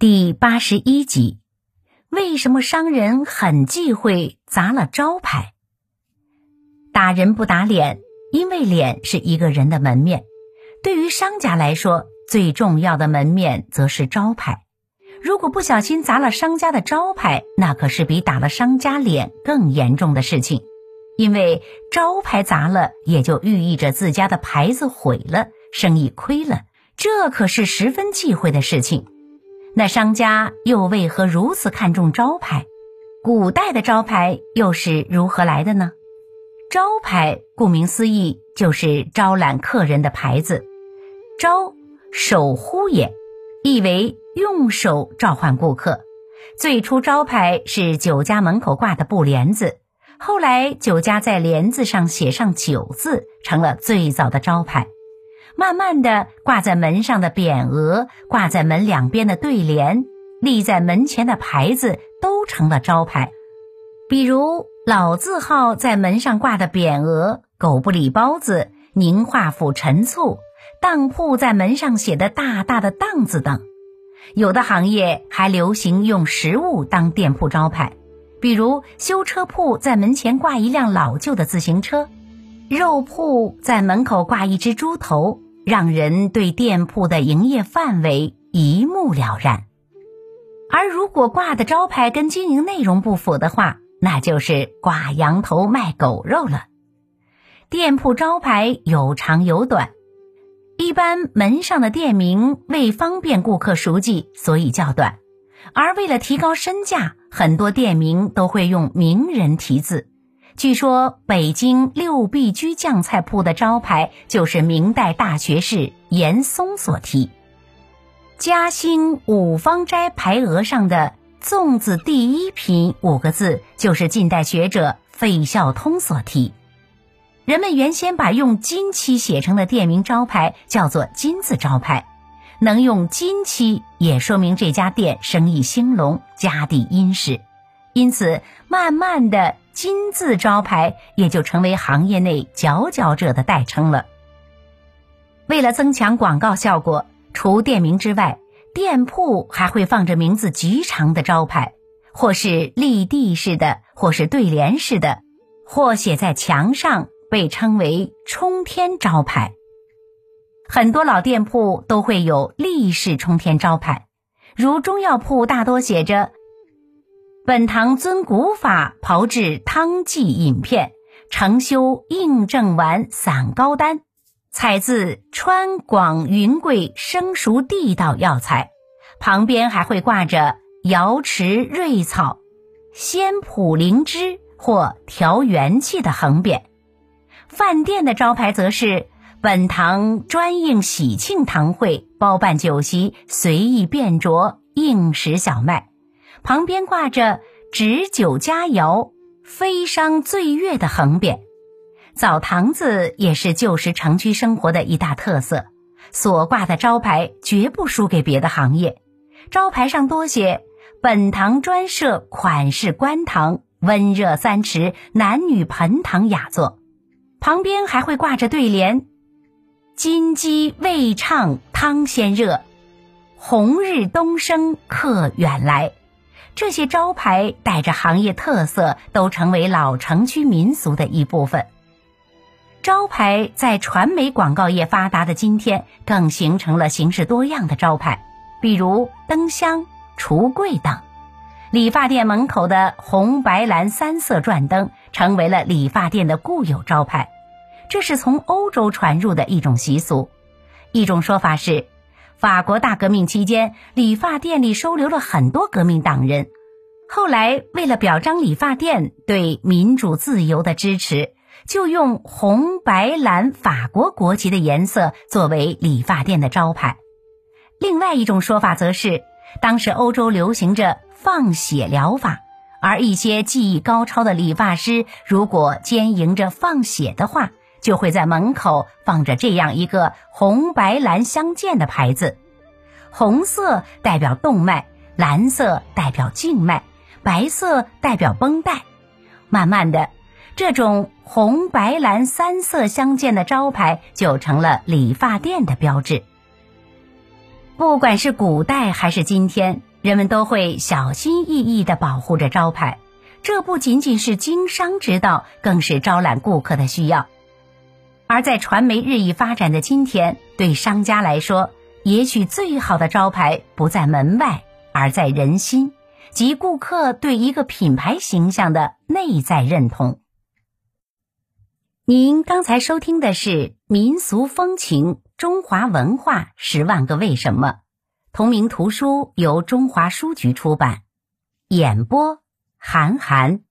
第八十一集：为什么商人很忌讳砸了招牌？打人不打脸，因为脸是一个人的门面。对于商家来说，最重要的门面则是招牌。如果不小心砸了商家的招牌，那可是比打了商家脸更严重的事情。因为招牌砸了，也就寓意着自家的牌子毁了，生意亏了，这可是十分忌讳的事情。那商家又为何如此看重招牌？古代的招牌又是如何来的呢？招牌顾名思义，就是招揽客人的牌子。招，手呼也，意为用手召唤顾客。最初招牌是酒家门口挂的布帘子。后来，酒家在帘子上写上“酒”字，成了最早的招牌。慢慢的，挂在门上的匾额、挂在门两边的对联、立在门前的牌子，都成了招牌。比如老字号在门上挂的匾额“狗不理包子”“宁化府陈醋”，当铺在门上写的大大的“当”字等。有的行业还流行用实物当店铺招牌。比如修车铺在门前挂一辆老旧的自行车，肉铺在门口挂一只猪头，让人对店铺的营业范围一目了然。而如果挂的招牌跟经营内容不符的话，那就是挂羊头卖狗肉了。店铺招牌有长有短，一般门上的店名为方便顾客熟记，所以较短。而为了提高身价，很多店名都会用名人题字。据说北京六必居酱菜铺的招牌就是明代大学士严嵩所题。嘉兴五芳斋牌额上的“粽子第一品”五个字，就是近代学者费孝通所题。人们原先把用金漆写成的店名招牌叫做金字招牌。能用金漆，也说明这家店生意兴隆，家底殷实，因此慢慢的金字招牌也就成为行业内佼佼者的代称了。为了增强广告效果，除店名之外，店铺还会放着名字极长的招牌，或是立地式的，或是对联式的，或写在墙上，被称为冲天招牌。很多老店铺都会有立式冲天招牌，如中药铺大多写着“本堂遵古法炮制汤剂饮片，承修应正丸散膏丹，采自川广云贵生熟地道药材”，旁边还会挂着“瑶池瑞草，仙普灵芝或调元气”的横匾。饭店的招牌则是。本堂专应喜庆堂会包办酒席，随意便酌，应时小麦。旁边挂着“执酒佳肴，飞觞醉月”的横匾。澡堂子也是旧时城区生活的一大特色，所挂的招牌绝不输给别的行业。招牌上多写“本堂专设款式官堂，温热三池，男女盆堂雅座”。旁边还会挂着对联。金鸡未唱汤先热，红日东升客远来。这些招牌带着行业特色，都成为老城区民俗的一部分。招牌在传媒广告业发达的今天，更形成了形式多样的招牌，比如灯箱、橱柜等。理发店门口的红、白、蓝三色转灯，成为了理发店的固有招牌。这是从欧洲传入的一种习俗。一种说法是，法国大革命期间，理发店里收留了很多革命党人。后来，为了表彰理发店对民主自由的支持，就用红、白、蓝法国国旗的颜色作为理发店的招牌。另外一种说法则是，当时欧洲流行着放血疗法，而一些技艺高超的理发师如果兼营着放血的话。就会在门口放着这样一个红白蓝相间的牌子，红色代表动脉，蓝色代表静脉，白色代表绷带。慢慢的，这种红白蓝三色相间的招牌就成了理发店的标志。不管是古代还是今天，人们都会小心翼翼地保护着招牌。这不仅仅是经商之道，更是招揽顾客的需要。而在传媒日益发展的今天，对商家来说，也许最好的招牌不在门外，而在人心，即顾客对一个品牌形象的内在认同。您刚才收听的是《民俗风情：中华文化十万个为什么》，同名图书由中华书局出版，演播。韩寒。